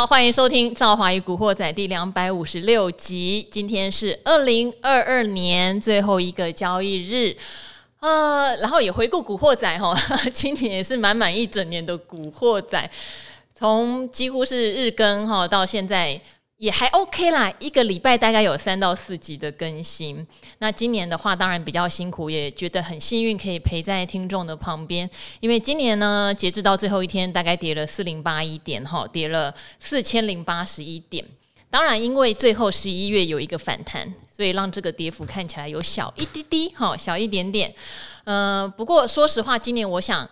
好，欢迎收听《赵华与古惑仔》第两百五十六集。今天是二零二二年最后一个交易日，呃，然后也回顾古惑仔哈，今年也是满满一整年的古惑仔，从几乎是日更哈到现在。也还 OK 啦，一个礼拜大概有三到四集的更新。那今年的话，当然比较辛苦，也觉得很幸运可以陪在听众的旁边。因为今年呢，截至到最后一天，大概跌了四零八一点，哈，跌了四千零八十一点。当然，因为最后十一月有一个反弹，所以让这个跌幅看起来有小一滴滴，哈，小一点点。嗯、不过说实话，今年我想。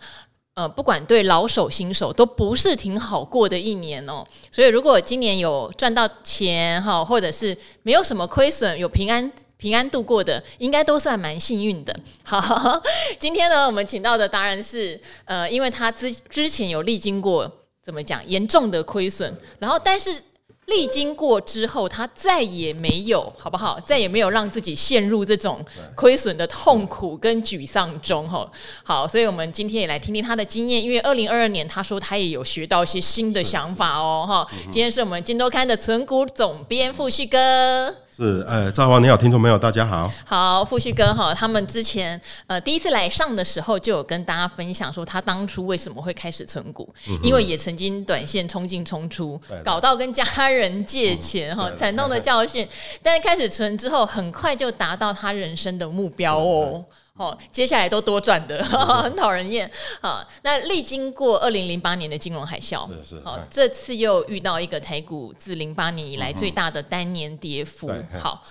呃，不管对老手新手都不是挺好过的一年哦，所以如果今年有赚到钱哈，或者是没有什么亏损，有平安平安度过的，应该都算蛮幸运的。好，今天呢，我们请到的当然是呃，因为他之之前有历经过怎么讲严重的亏损，然后但是。历经过之后，他再也没有，好不好？再也没有让自己陷入这种亏损的痛苦跟沮丧中，哈。好，所以我们今天也来听听他的经验，因为二零二二年他说他也有学到一些新的想法哦，哈。今天是我们《金周刊》的存股总编傅旭哥。是，呃，赵华你好，听众朋友大家好，好，富旭哥哈，他们之前呃第一次来上的时候就有跟大家分享说他当初为什么会开始存股，嗯、因为也曾经短线冲进冲出，搞到跟家人借钱哈，惨痛的教训，但是开始存之后，很快就达到他人生的目标哦。哦，接下来都多赚的，很讨人厌啊。那历经过二零零八年的金融海啸，是是。好，这次又遇到一个台股自零八年以来最大的单年跌幅。好，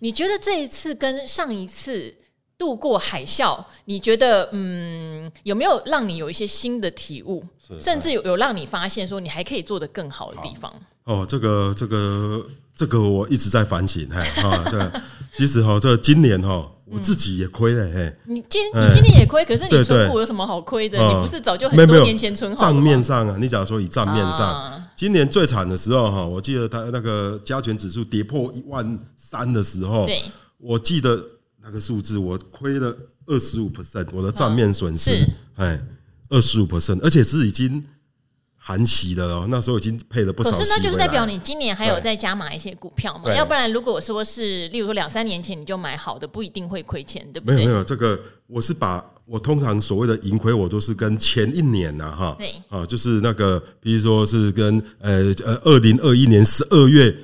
你觉得这一次跟上一次度过海啸，你觉得嗯有没有让你有一些新的体悟？甚至有有让你发现说你还可以做得更好的地方？哦，这个这个这个我一直在反省 哈。啊，对，其实哈，这今年哈。我自己也亏了嘿，你今你今年也亏，可是你存股有什么好亏的？你不是早就很多年前存好？账面上啊，你假如说以账面上，今年最惨的时候哈，我记得他那个加权指数跌破一万三的时候，对，我记得那个数字，我亏了二十五 percent，我的账面损失，哎，二十五 percent，而且是已经。含息的哦，那时候已经配了不少。可是那就是代表你今年还有再加码一些股票嘛？要不然如果说是，例如说两三年前你就买好的，不一定会亏钱，对不对？没有没有，这个我是把我通常所谓的盈亏，我都是跟前一年呐哈，对啊，就是那个，比如说是跟呃呃二零二一年十二月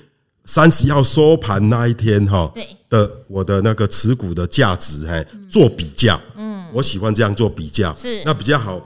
三十号收盘那一天哈，对的，我的那个持股的价值哎做比较，嗯，我喜欢这样做比较，是那比较好。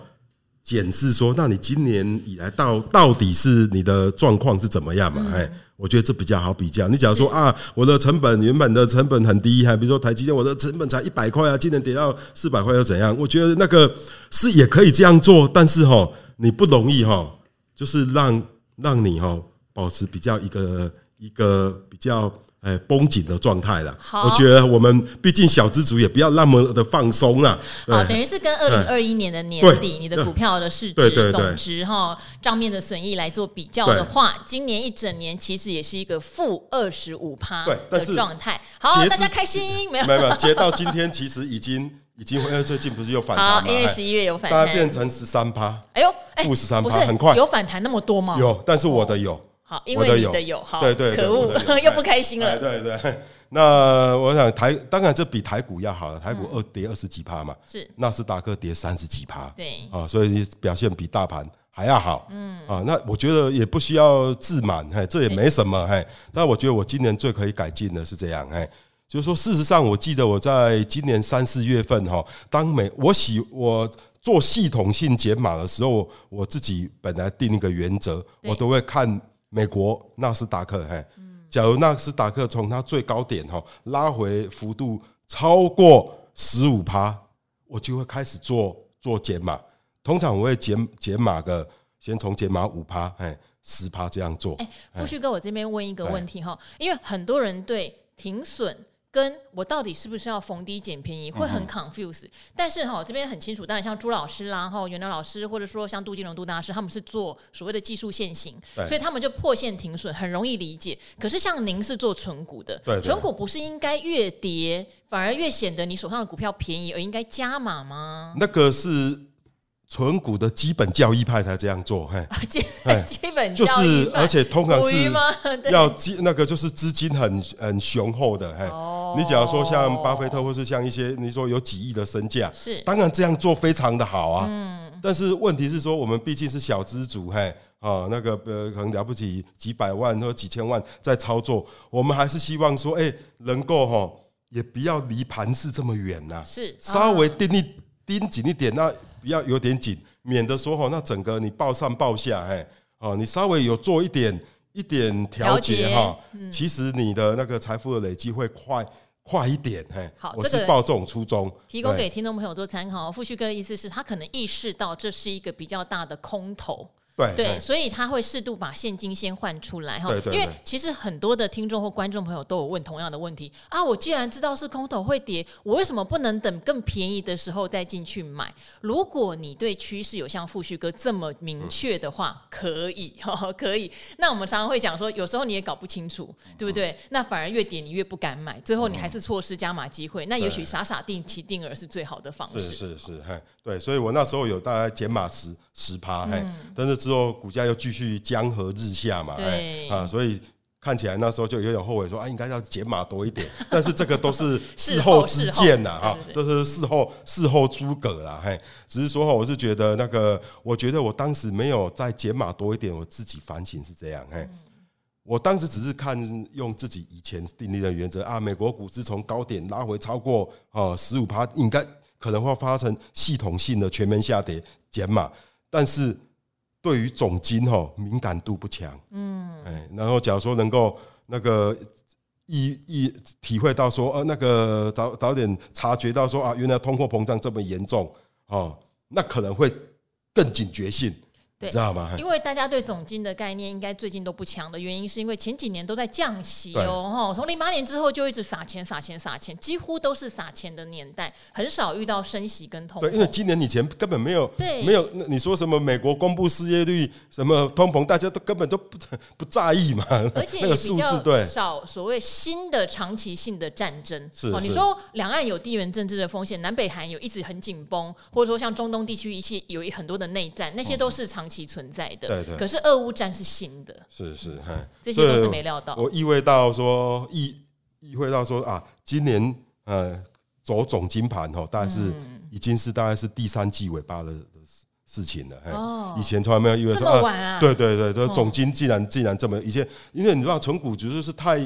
检视说，那你今年以来到到底是你的状况是怎么样嘛？哎、嗯，我觉得这比较好比较。你假如说啊，我的成本原本的成本很低，还比如说台积电，我的成本才一百块啊，今年跌到四百块又怎样？我觉得那个是也可以这样做，但是哈，你不容易哈，就是让让你哈保持比较一个一个比较。哎，绷紧的状态了。好，我觉得我们毕竟小资族也不要那么的放松了。好，等于是跟二零二一年的年底你的股票的市值总值哈账面的损益来做比较的话，今年一整年其实也是一个负二十五趴的状态。好，大家开心没有？没有，截到今天其实已经已经，因为最近不是有反弹吗？因为十一月有反弹，大概变成十三趴。哎呦，负十三趴，很快有反弹那么多吗？有，但是我的有。好，因为你的有，好，对对，可恶，又不开心了。对对，那我想台，当然这比台股要好了，台股二跌二十几趴嘛，是。纳斯达克跌三十几趴，对。啊，所以你表现比大盘还要好，嗯。啊，那我觉得也不需要自满，嘿，这也没什么，嘿，但我觉得我今年最可以改进的是这样，嘿，就是说事实上，我记得我在今年三四月份哈，当每我喜我做系统性解码的时候，我自己本来定一个原则，我都会看。美国纳斯达克，嘿，假如纳斯达克从它最高点哈拉回幅度超过十五趴，我就会开始做做减码。通常我会减减码个，先从减码五趴，哎，十趴这样做。哎，富旭哥，我这边问一个问题哈，因为很多人对停损。跟我到底是不是要逢低捡便宜，会很 confuse。但是哈，这边很清楚，当然像朱老师啦，然后袁良老师，或者说像杜金龙杜大师，他们是做所谓的技术限行，所以他们就破线停损，很容易理解。可是像您是做存股的，存股不是应该越跌反而越显得你手上的股票便宜，而应该加码吗？那个是存股的基本交易派才这样做，嘿，基基本就是，而且通常是 要基那个就是资金很很雄厚的，嘿，你假如说像巴菲特或是像一些你说有几亿的身价，是。当然这样做非常的好啊，嗯，但是问题是说我们毕竟是小资族，嘿，啊，那个呃可能了不起几百万或几千万在操作，我们还是希望说，哎，能够哈也不要离盘势这么远呐，是稍微盯一。盯紧一点，那不要有点紧，免得说哈，那整个你抱上抱下，哎，哦，你稍微有做一点一点调节哈，其实你的那个财富的累积会快快一点，嘿，好，我是抱这种初衷，提供给听众朋友做参考。富旭哥的意思是他可能意识到这是一个比较大的空头。对，对，所以他会适度把现金先换出来哈，因为其实很多的听众或观众朋友都有问同样的问题啊，我既然知道是空头会跌，我为什么不能等更便宜的时候再进去买？如果你对趋势有像富旭哥这么明确的话，可以哈，可以。那我们常常会讲说，有时候你也搞不清楚，对不对？那反而越跌你越不敢买，最后你还是错失加码机会。那也许傻傻定期定额是最好的方式。是是是，对，所以我那时候有大概减码十十趴，嘿，但是之后股价又继续江河日下嘛，哎啊，所以看起来那时候就有点后悔，说啊，应该要减码多一点。但是这个都是事后之见呐，哈，都是事后事后诸葛啦，嘿，只是说哈，我是觉得那个，我觉得我当时没有再减码多一点，我自己反省是这样，嘿，我当时只是看用自己以前定立的原则啊，美国股市从高点拉回超过呃十五趴，应该。可能会发生系统性的全面下跌减码，但是对于总金哈敏感度不强，嗯，哎，然后假如说能够那个一一体会到说，呃，那个早早点察觉到说啊，原来通货膨胀这么严重，哦，那可能会更警觉性。对，知道吗？因为大家对总金的概念应该最近都不强的原因，是因为前几年都在降息哦，哈，从零八年之后就一直撒钱、撒钱、撒钱，几乎都是撒钱的年代，很少遇到升息跟通膨。对，因为今年以前根本没有，对，没有。你说什么美国公布失业率，什么通膨，大家都根本都不不在意嘛。而且 也比较少所谓新的长期性的战争。是，你说两岸有地缘政治的风险，南北韩有一直很紧绷，或者说像中东地区一些有很多的内战，那些都是长。其存在的，对对，可是俄乌战是新的，是是，这些都是没料到。我意味到说，意意会到说啊，今年呃走总金盘哈，大概是已经是大概是第三季尾巴的的事情了。哦，以前从来没有意味说啊，对对对，这总金竟然竟然这么以前，因为你知道存股就是太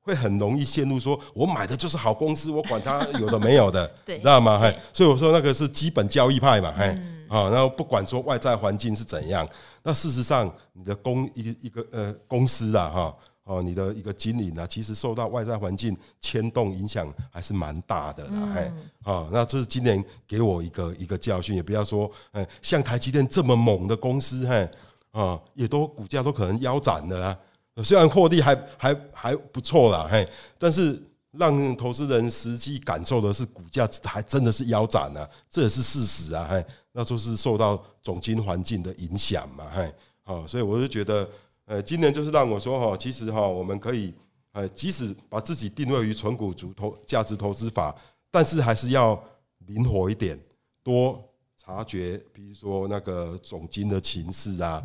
会很容易陷入说，我买的就是好公司，我管它有的没有的，知道吗？嘿，所以我说那个是基本交易派嘛，嘿。啊，然后不管说外在环境是怎样，那事实上你的公一个一个呃公司啊，哈哦，你的一个经营啊，其实受到外在环境牵动影响还是蛮大的啦，哎，啊，那这是今年给我一个一个教训，也不要说，哎，像台积电这么猛的公司，嘿，啊，也都股价都可能腰斩了啊，虽然获利还还还不错啦，嘿，但是让投资人实际感受的是股价还真的是腰斩了，这也是事实啊，嘿。那就是受到总经环境的影响嘛，嘿，好，所以我就觉得，呃，今年就是让我说哈，其实哈，我们可以，呃，即使把自己定位于存股族投价值投资法，但是还是要灵活一点，多察觉，比如说那个总经的情势啊，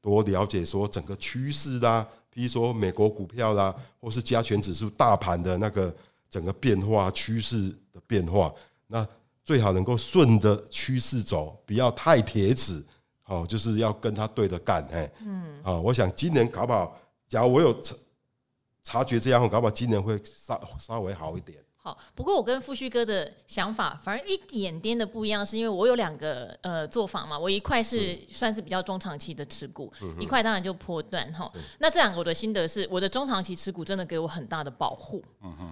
多了解说整个趋势啦，比如说美国股票啦，或是加权指数大盘的那个整个变化趋势的变化，那。最好能够顺着趋势走，不要太铁齿，好，就是要跟他对着干，哎，嗯，啊，我想今年搞不好，假如我有察察觉这样，搞不好今年会稍稍微好一点。好，不过我跟富旭哥的想法反而一点点的不一样，是因为我有两个呃做法嘛，我一块是算是比较中长期的持股，一块当然就波段哈。那这两个我的心得是，我的中长期持股真的给我很大的保护。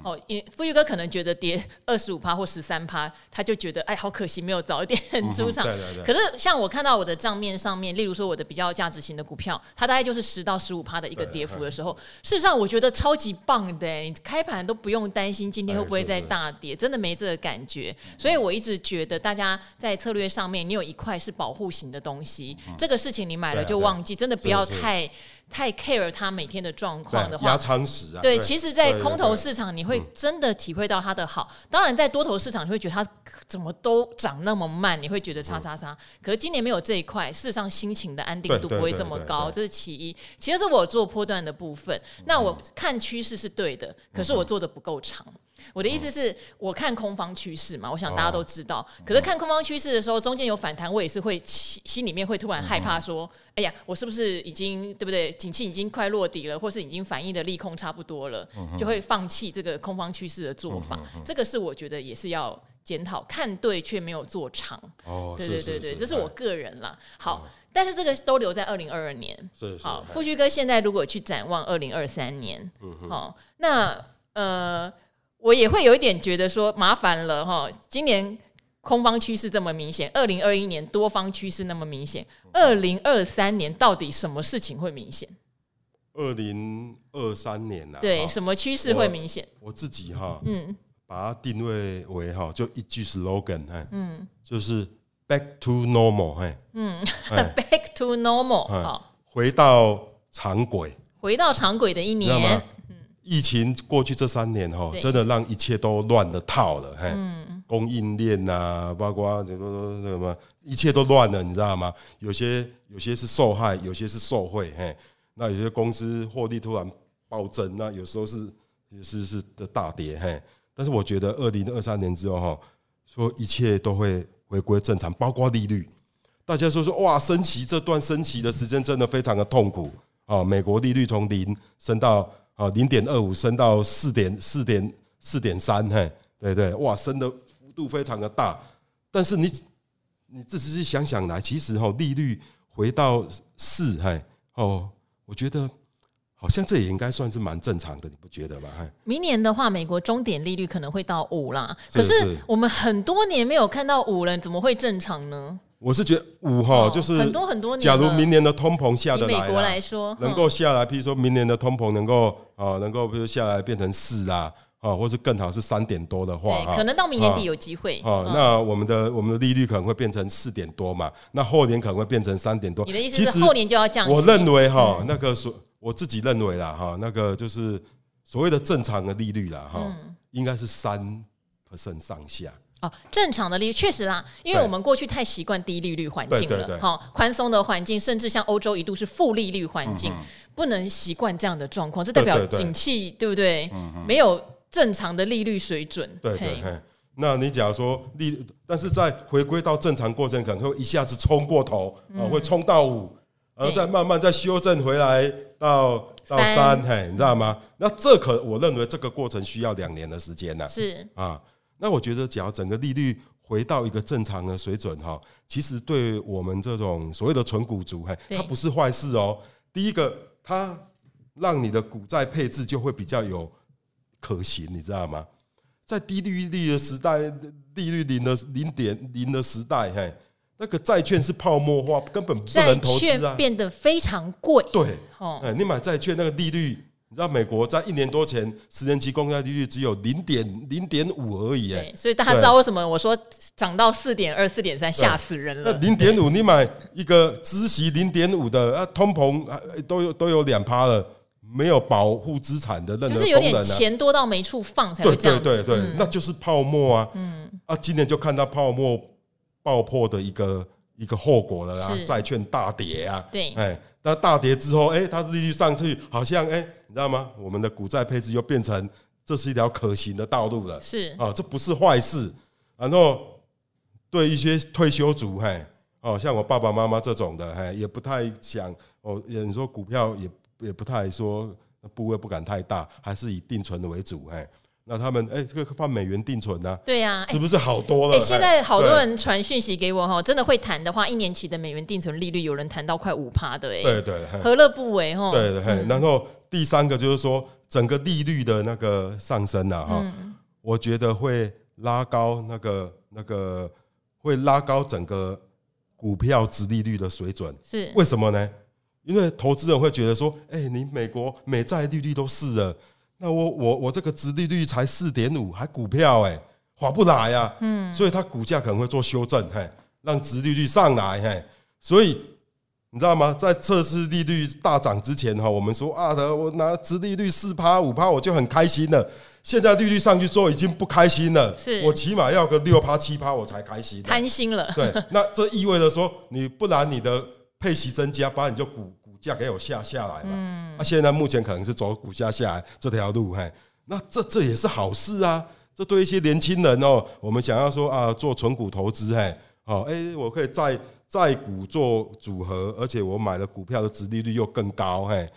哦，因富旭哥可能觉得跌二十五趴或十三趴，他就觉得哎好可惜没有早一点 出场。对对对。可是像我看到我的账面上面，例如说我的比较价值型的股票，它大概就是十到十五趴的一个跌幅的时候，事实上我觉得超级棒的，你开盘都不用担心今天会不会。会再大跌，真的没这个感觉。所以我一直觉得，大家在策略上面，你有一块是保护型的东西，这个事情你买了就忘记，真的不要太。太 care 他每天的状况的话，压仓时啊。对，其实，在空头市场，你会真的体会到它的好。当然，在多头市场，你会觉得它怎么都涨那么慢，你会觉得叉叉叉。可是今年没有这一块，事实上心情的安定度不会这么高，这是其一。其实是我做波段的部分，那我看趋势是对的，可是我做的不够长。我的意思是，我看空方趋势嘛，我想大家都知道。可是看空方趋势的时候，中间有反弹，我也是会心心里面会突然害怕，说：“哎呀，我是不是已经对不对？景气已经快落底了，或是已经反应的利空差不多了，就会放弃这个空方趋势的做法。”这个是我觉得也是要检讨，看对却没有做长。哦，对对对对，这是我个人啦。好，但是这个都留在二零二二年。好，富旭哥现在如果去展望二零二三年，好，那呃。我也会有一点觉得说麻烦了哈，今年空方趋势这么明显，二零二一年多方趋势那么明显，二零二三年到底什么事情会明显？二零二三年呐，对，什么趋势会明显？我自己哈，嗯，把它定位为哈，就一句 slogan，嗯，就是 back to normal，嗯，back to normal，好，回到常轨，回到常轨的一年。疫情过去这三年哈，真的让一切都乱了套了，嘿，供应链呐，包括这个什么，一切都乱了，你知道吗？有些有些是受害，有些是受贿，嘿，那有些公司获利突然暴增，那有时候是也是是的大跌，嘿。但是我觉得二零二三年之后哈，说一切都会回归正常，包括利率。大家说说哇，升息这段升息的时间真的非常的痛苦啊！美国利率从零升到。啊，零点二五升到四点四点四点三，嘿，对对，哇，升的幅度非常的大。但是你你仔细想想来，其实哈，利率回到四，嘿，哦，我觉得好像这也应该算是蛮正常的，你不觉得吗？明年的话，美国终点利率可能会到五啦。可是我们很多年没有看到五了，怎么会正常呢？我是觉得五哈，就是很多很多年。假如明年的通膨下得来，美国来说能够下来，譬如说明年的通膨能够啊，能够比如下来变成四啊，啊，或是更好是三点多的话，可能到明年底有机会。哦，那我们的我们的利率可能会变成四点多嘛，那后年可能会变成三点多。你的意思是后年就要降息？我认为哈，那个所我自己认为啦哈，那个就是所谓的正常的利率啦哈，应该是三 percent 上下。哦，正常的利率确实啦，因为我们过去太习惯低利率环境了，哈，宽松的环境，甚至像欧洲一度是负利率环境，不能习惯这样的状况，这代表景气对不对？没有正常的利率水准。对对，那你假如说利，但是在回归到正常过程，可能会一下子冲过头，啊，会冲到五，然后再慢慢再修正回来到到三，嘿，你知道吗？那这可我认为这个过程需要两年的时间呢，是啊。那我觉得，只要整个利率回到一个正常的水准哈，其实对我们这种所谓的纯股族，嘿，它不是坏事哦。第一个，它让你的股债配置就会比较有可行，你知道吗？在低利率的时代，利率零的零点零的时代，嘿，那个债券是泡沫化，根本不能投资啊，变得非常贵。对，哦，你买债券那个利率。你知道美国在一年多前，十年期公债利率只有零点零点五而已，哎，所以大家知道为什么我说涨到四点二、四点三，吓死人了。那零点五，你买一个孳息零点五的啊，通膨都有都有两趴了，没有保护资产的任何功能，就是有点钱多到没处放才会这样。对对对，那就是泡沫啊。嗯啊，今年就看到泡沫爆破的一个一个后果了啦，债券大跌啊。对，哎，那大跌之后，哎，它利率上去，好像哎。你知道吗？我们的股债配置又变成这是一条可行的道路了。是啊，这不是坏事。然后对一些退休族，嘿，哦，像我爸爸妈妈这种的，嘿，也不太想哦。你说股票也也不太说部位不敢太大，还是以定存的为主，嘿。那他们哎，这个放美元定存呢？对呀，是不是好多了？哎，现在好多人传讯息给我哈，真的会谈的话，一年期的美元定存利率有人谈到快五趴的，哎，对对，何乐不为哈？对对，然后。第三个就是说，整个利率的那个上升啊，哈，我觉得会拉高那个那个会拉高整个股票值利率的水准。是为什么呢？因为投资人会觉得说，哎，你美国美债利率都是了，那我我我这个殖利率才四点五，还股票哎、欸，划不来呀、啊。嗯，所以它股价可能会做修正，嘿，让殖利率上来，嘿。所以你知道吗？在测试利率大涨之前哈，我们说啊的，我拿殖利率四趴五趴，我就很开心了。现在利率上去之后，已经不开心了。是我起码要个六趴七趴，我才开心。贪心了。对，那这意味着说，你不然你的配息增加，不然你就股股价给我下下来嘛。嗯。那现在目前可能是走股价下来这条路，嘿，那这这也是好事啊。这对一些年轻人哦，我们想要说啊，做纯股投资，嘿，好，哎，我可以再再股做组合，而且我买的股票的殖利率又更高，嘿，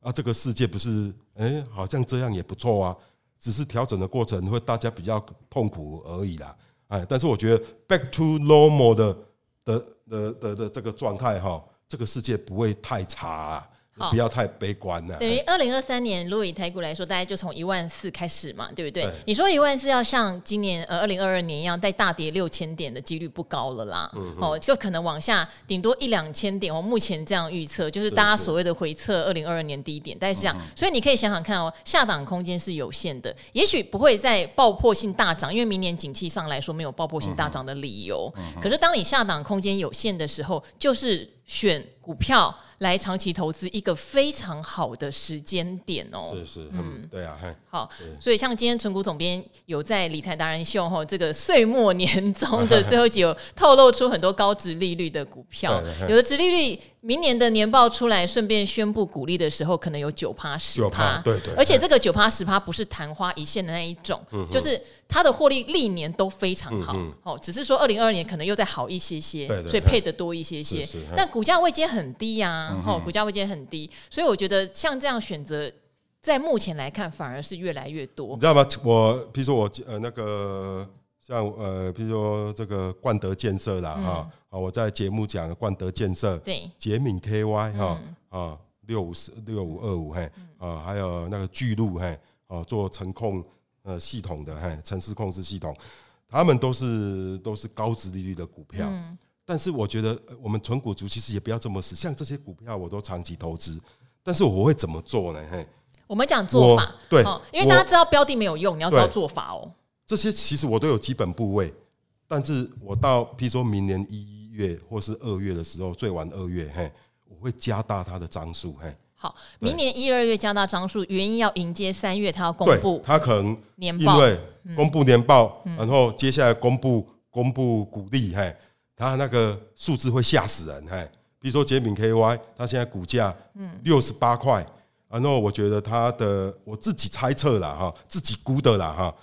啊，这个世界不是，哎，好像这样也不错啊。只是调整的过程会大家比较痛苦而已啦，哎，但是我觉得 back to normal 的的的的的这个状态哈，这个世界不会太差啊。不要太悲观了。等于二零二三年，如果以台股来说，大概就从一万四开始嘛，对不对？你说一万四要像今年呃二零二二年一样再大跌六千点的几率不高了啦。哦，就可能往下顶多一两千点。我目前这样预测，就是大家所谓的回测二零二二年低点，大概是这样。所以你可以想想看哦，下档空间是有限的，也许不会再爆破性大涨，因为明年景气上来说没有爆破性大涨的理由。可是当你下档空间有限的时候，就是选股票。来长期投资一个非常好的时间点哦，是是，嗯，对啊，好，所以像今天存股总编有在理财达人秀哈，这个岁末年终的 最后一集有透露出很多高值利率的股票，有的值利率。明年的年报出来，顺便宣布股利的时候，可能有九趴十趴，对对，而且这个九趴十趴不是昙花一现的那一种，就是它的获利历年都非常好，哦，只是说二零二二年可能又再好一些些，所以配的多一些些，但股价位阶很低呀，哦，股价位阶很低，所以我觉得像这样选择，在目前来看反而是越来越多，你知道吗？我比如说我呃那个。像呃，比如说这个冠德建设啦，哈、嗯，啊，我在节目讲冠德建设，对，杰敏 KY 哈，啊，六五四六五二五嘿，啊，还有那个巨鹿嘿，啊，做程控呃系统的嘿，城市控制系统，他们都是都是高值利率的股票，嗯、但是我觉得我们纯股族其实也不要这么死，像这些股票我都长期投资，但是我会怎么做呢？嘿，我们讲做法，对，因为大家知道标的没有用，你要知道做法哦。这些其实我都有基本部位，但是我到譬如说明年一月或是二月的时候，最晚二月，嘿，我会加大它的张数，嘿。好，明年一二月加大张数，原因要迎接三月他要公布，他可能年报，因为公布年报，然后接下来公布公布股利，嘿，他那个数字会吓死人，嘿。比如说捷敏 KY，它现在股价六十八块，然后我觉得它的我自己猜测了哈，自己估的啦哈。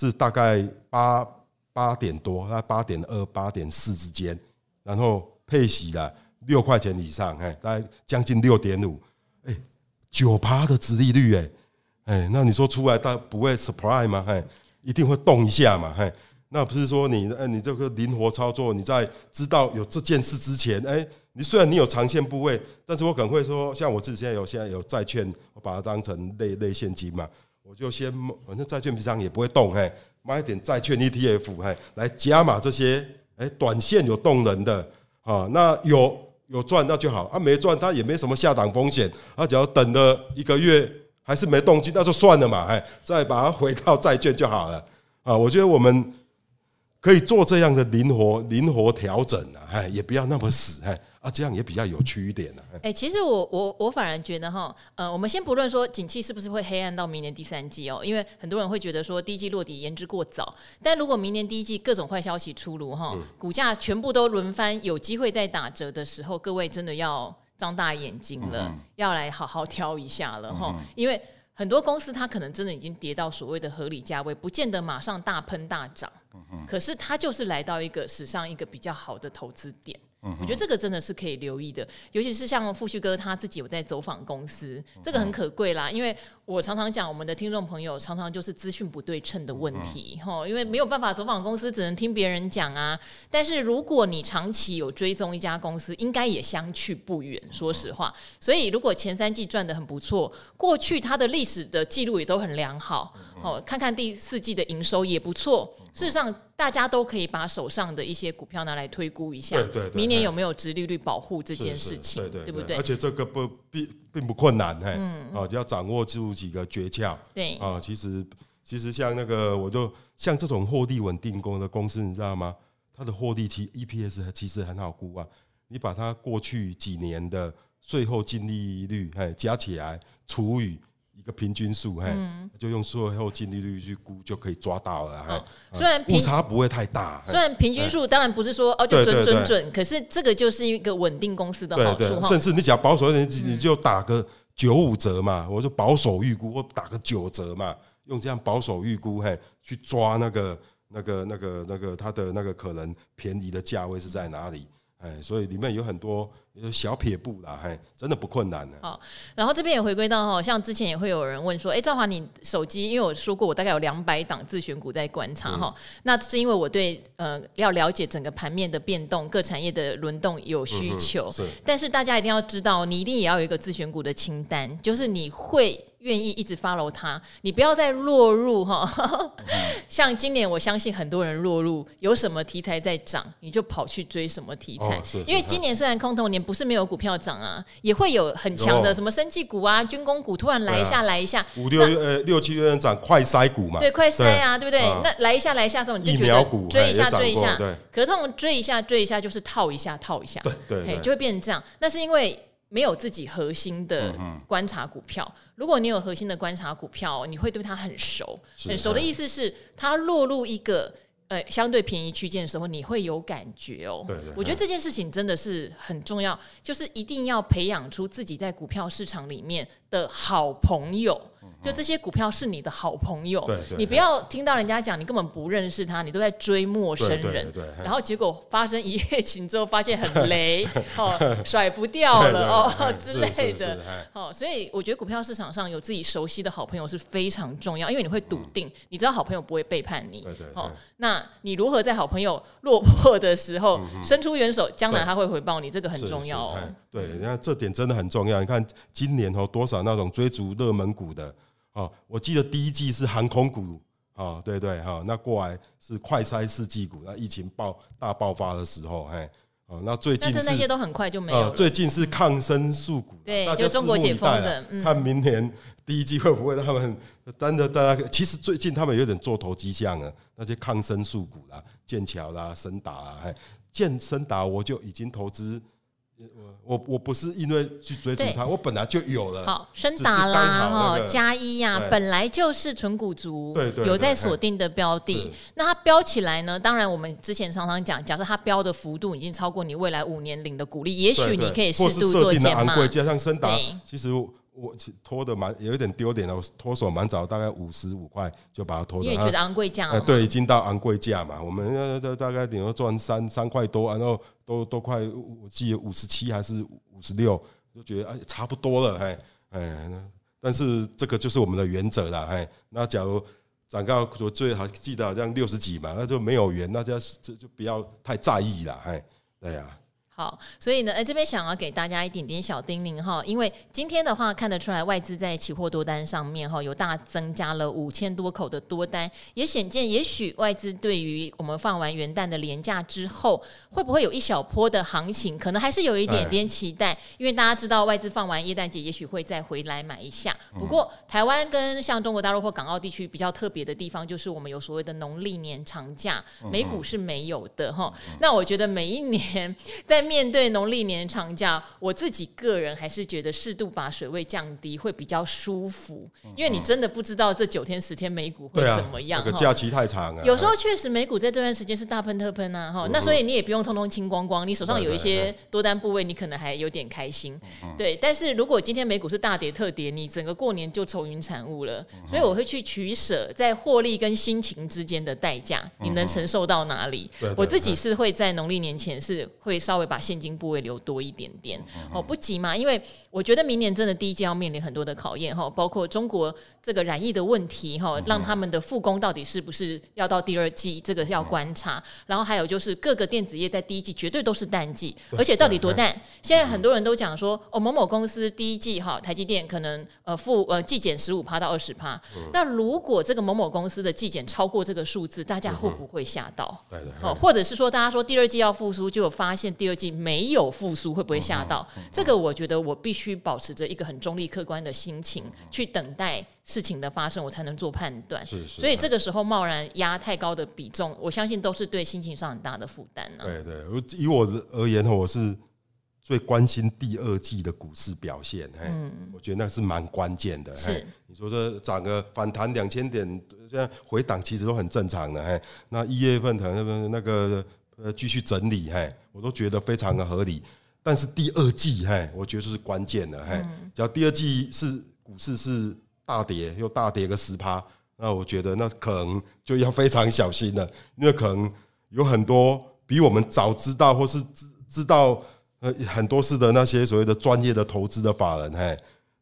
是大概八八点多，在八点二、八点四之间，然后配息了六块钱以上，哎，大概将近六点五，哎，九趴的殖利率，哎，哎，那你说出来，它不会 surprise 吗？哎，一定会动一下嘛，哎，那不是说你，哎，你这个灵活操作，你在知道有这件事之前，哎，你虽然你有长线部位，但是我可能会说，像我自己现在有现在有债券，我把它当成类类现金嘛。我就先，反正债券平常也不会动，嘿，买一点债券 ETF，嘿，来加码这些，哎，短线有动能的，啊，那有有赚那就好，啊，没赚它也没什么下档风险，啊，只要等了一个月还是没动静，那就算了嘛，哎，再把它回到债券就好了，啊，我觉得我们可以做这样的灵活灵活调整啊，哎，也不要那么死，哎。啊，这样也比较有趣一点呢。哎，其实我我我反而觉得哈，呃，我们先不论说景气是不是会黑暗到明年第三季哦，因为很多人会觉得说第一季落底言之过早。但如果明年第一季各种坏消息出炉哈，股价全部都轮番有机会再打折的时候，各位真的要张大眼睛了，要来好好挑一下了哈，因为很多公司它可能真的已经跌到所谓的合理价位，不见得马上大喷大涨，可是它就是来到一个史上一个比较好的投资点。我觉得这个真的是可以留意的，尤其是像富旭哥他自己有在走访公司，这个很可贵啦。因为我常常讲，我们的听众朋友常常就是资讯不对称的问题，吼，因为没有办法走访公司，只能听别人讲啊。但是如果你长期有追踪一家公司，应该也相去不远。说实话，所以如果前三季赚的很不错，过去它的历史的记录也都很良好，哦，看看第四季的营收也不错。事实上。大家都可以把手上的一些股票拿来推估一下，对对对，明年有没有殖利率保护这件事情，对对，对，对不对？而且这个不并并不困难，嘿，嗯，啊，就要掌握住几个诀窍，对啊，其实其实像那个，我就像这种获利稳定工的公司，你知道吗？它的获利期 EPS 其实很好估啊，你把它过去几年的税后净利率，哎，加起来除以。一个平均数，嘿，就用税后净利率去估，就可以抓到了。哈，虽然误差不会太大。虽然平均数当然不是说哦就准准准，可是这个就是一个稳定公司的好处。甚至你只要保守一点，你就打个九五折嘛，我就保守预估，我打个九折嘛，用这样保守预估，嘿，去抓那个那个那个那个它的那个可能便宜的价位是在哪里？哎，所以里面有很多有小撇步啦，嘿，真的不困难的。好，然后这边也回归到哈，像之前也会有人问说，哎，赵华，你手机，因为我说过我大概有两百档自选股在观察哈，嗯、那是因为我对呃要了解整个盘面的变动、各产业的轮动有需求。嗯、是，但是大家一定要知道，你一定也要有一个自选股的清单，就是你会。愿意一直 follow 他，你不要再落入哈，像今年我相信很多人落入有什么题材在涨，你就跑去追什么题材。哦、因为今年虽然空头年，不是没有股票涨啊，也会有很强的什么生技股啊、军工股突然来一下来一下。五六月呃六七月涨快筛股嘛，对快筛啊，对不对？那来一下来一下的时候，你就觉得追一下追一下，可是这种追一下追一下就是套一下套一下，对对，就会变成这样。那是因为。没有自己核心的观察股票，如果你有核心的观察股票，你会对它很熟。很熟的意思是，它落入一个呃相对便宜区间的时候，你会有感觉哦。对对，我觉得这件事情真的是很重要，就是一定要培养出自己在股票市场里面的好朋友。就这些股票是你的好朋友，你不要听到人家讲你根本不认识他，你都在追陌生人，然后结果发生一夜情之后发现很雷，哦，甩不 掉了哦 之类的，哦，所以我觉得股票市场上有自己熟悉的好朋友是非常重要，因为你会笃定，你知道好朋友不会背叛你，哦，那你如何在好朋友落魄的时候伸出援手，将来他会回报你，这个很重要哦。对，你看这点真的很重要。你看今年哦，多少那种追逐热门股的。哦，我记得第一季是航空股，哦，对对哈，那过来是快筛试剂股，那疫情爆大爆发的时候，嘿，哦，那最近是那些都很快就没有了。最近是抗生素股，对，就中国解封的，看明年第一季会不会他们 真的大家，其实最近他们有点做头迹象了，那些抗生素股啦，剑桥啦、森达啦，嘿，剑森达我就已经投资。我我不是因为去追逐它，我本来就有了。好，升达啦，哈，加一呀，本来就是纯股族，对对，有在锁定的标的。那它标起来呢？当然，我们之前常常讲，假设它标的幅度已经超过你未来五年领的股利，也许你可以适度做减码。加上升达，其实我拖的蛮有一点丢脸了，我脱手蛮早，大概五十五块就把它拖。因为觉得昂贵价，对，已经到昂贵价嘛。我们要大概顶多赚三三块多，然后。都都快，我记得五十七还是五十六，就觉得哎差不多了，哎哎，但是这个就是我们的原则了，哎，那假如涨到我最好记得好像六十几嘛，那就没有缘，那就这就不要太在意了，哎，对呀。好，所以呢，哎，这边想要给大家一点点小叮咛哈，因为今天的话看得出来，外资在期货多单上面哈有大增加了五千多口的多单，也显见也许外资对于我们放完元旦的连假之后，会不会有一小波的行情，可能还是有一点点期待，因为大家知道外资放完耶诞节，也许会再回来买一下。不过台湾跟像中国大陆或港澳地区比较特别的地方，就是我们有所谓的农历年长假，美股是没有的哈。那我觉得每一年 在面对农历年长假，我自己个人还是觉得适度把水位降低会比较舒服，因为你真的不知道这九天十天美股会怎么样。这个假期太长了，有时候确实美股在这段时间是大喷特喷啊，哈，那所以你也不用通通清光光，你手上有一些多单部位，你可能还有点开心，对。但是如果今天美股是大跌特跌，你整个过年就愁云惨雾了，所以我会去取舍在获利跟心情之间的代价，你能承受到哪里？我自己是会在农历年前是会稍微。把现金部位留多一点点。哦，不急嘛，因为我觉得明年真的第一季要面临很多的考验哈，包括中国这个染疫的问题哈，让他们的复工到底是不是要到第二季，这个要观察。然后还有就是各个电子业在第一季绝对都是淡季，而且到底多淡？现在很多人都讲说，哦，某某公司第一季哈，台积电可能呃负呃季减十五趴到二十趴。那如果这个某某公司的季减超过这个数字，大家会不会吓到？哦，或者是说大家说第二季要复苏，就有发现第二季没有复苏，会不会吓到？这个我觉得我必须保持着一个很中立客观的心情去等待事情的发生，我才能做判断。是是。所以这个时候贸然压太高的比重，我相信都是对心情上很大的负担呢。对对，以我而言，我是。最关心第二季的股市表现，嗯，我觉得那是蛮关键的。是，你说这涨个反弹两千点，现在回档其实都很正常的。哎，那一月份可能那个呃继续整理，嘿，我都觉得非常的合理。但是第二季，嘿，我觉得这是关键的。嘿，只要第二季是股市是大跌，又大跌个十趴，那我觉得那可能就要非常小心了，因为可能有很多比我们早知道或是知知道。呃，很多事的那些所谓的专业的投资的法人，嘿，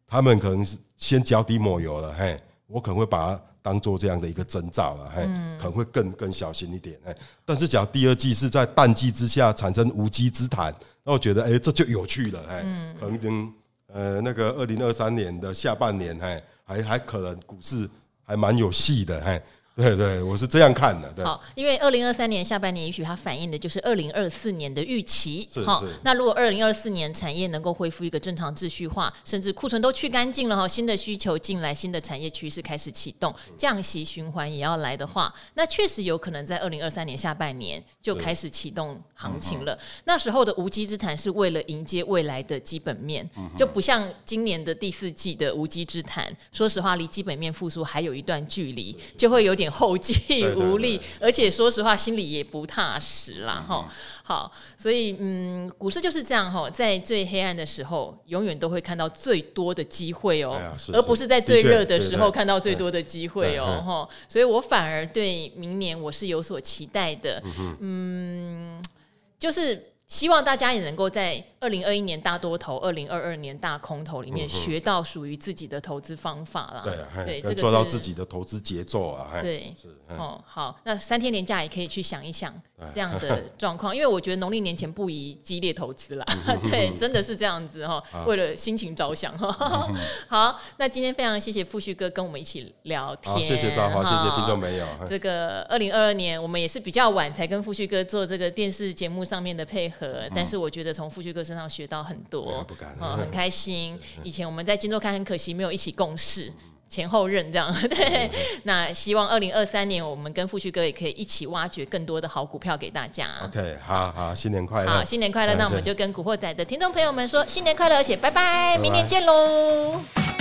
他们可能是先脚底抹油了，嘿，我可能会把它当做这样的一个征兆了，嘿，可能会更更小心一点，哎。但是，假如第二季是在淡季之下产生无稽之谈，那我觉得，哎，这就有趣了，嘿，可能呃，那个二零二三年的下半年，哎，还还可能股市还蛮有戏的，嘿。对对，我是这样看的。对，好，因为二零二三年下半年，也许它反映的就是二零二四年的预期。好，那如果二零二四年产业能够恢复一个正常秩序化，甚至库存都去干净了哈，新的需求进来，新的产业趋势开始启动，降息循环也要来的话，那确实有可能在二零二三年下半年就开始启动行情了。那时候的无稽之谈是为了迎接未来的基本面，就不像今年的第四季的无稽之谈。说实话，离基本面复苏还有一段距离，就会有点。后继 无力，而且说实话，心里也不踏实啦。哈。好，所以嗯，股市就是这样哈，在最黑暗的时候，永远都会看到最多的机会哦，而不是在最热的时候看到最多的机会哦。哈，所以我反而对明年我是有所期待的。嗯，就是。希望大家也能够在二零二一年大多头、二零二二年大空头里面学到属于自己的投资方法啦。对、啊，对，这个做到自己的投资节奏啊。对，是哦，好，那三天连假也可以去想一想这样的状况，因为我觉得农历年前不宜激烈投资啦。对，真的是这样子哈，为了心情着想哈。好，那今天非常谢谢富旭哥跟我们一起聊天，谢谢赵华，谢谢听众朋友。这个二零二二年，我们也是比较晚才跟富旭哥做这个电视节目上面的配合。但是我觉得从富旭哥身上学到很多，嗯，很开心。以前我们在金周刊很可惜没有一起共事，前后任这样。对，那希望二零二三年我们跟富旭哥也可以一起挖掘更多的好股票给大家。OK，好好，新年快乐！好，新年快乐！那我们就跟古惑仔的听众朋友们说新年快乐，而且拜拜，明年见喽。